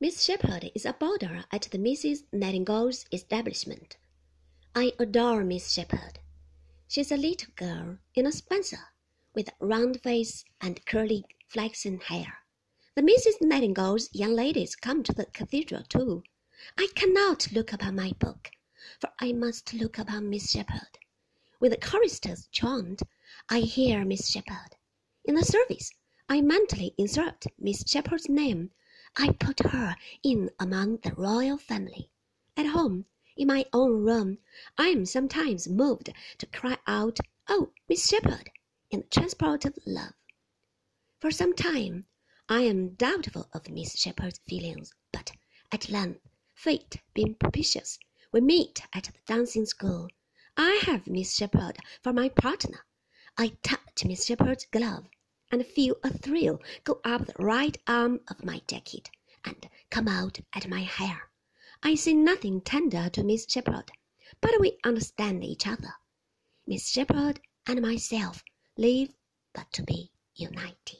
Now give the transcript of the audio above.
Miss Shepherd is a boarder at the Misses Nightingale's establishment. I adore Miss Shepherd. She's a little girl in a spencer, with a round face and curly flaxen hair. The Misses Nightingale's young ladies come to the cathedral too. I cannot look upon my book, for I must look upon Miss Shepherd. When the choristers chant, I hear Miss Shepherd. In the service, I mentally insert Miss Shepherd's name. I put her in among the royal family. At home, in my own room, I am sometimes moved to cry out, "Oh, Miss Shepherd!" in the transport of love. For some time I am doubtful of Miss Shepherd's feelings, but at length, fate being propitious, we meet at the dancing school. I have Miss Shepherd for my partner. I touch Miss Shepherd's glove, and feel a thrill go up the right arm of my jacket and come out at my hair. I say nothing tender to Miss Shepherd, but we understand each other. Miss Shepherd and myself live but to be united.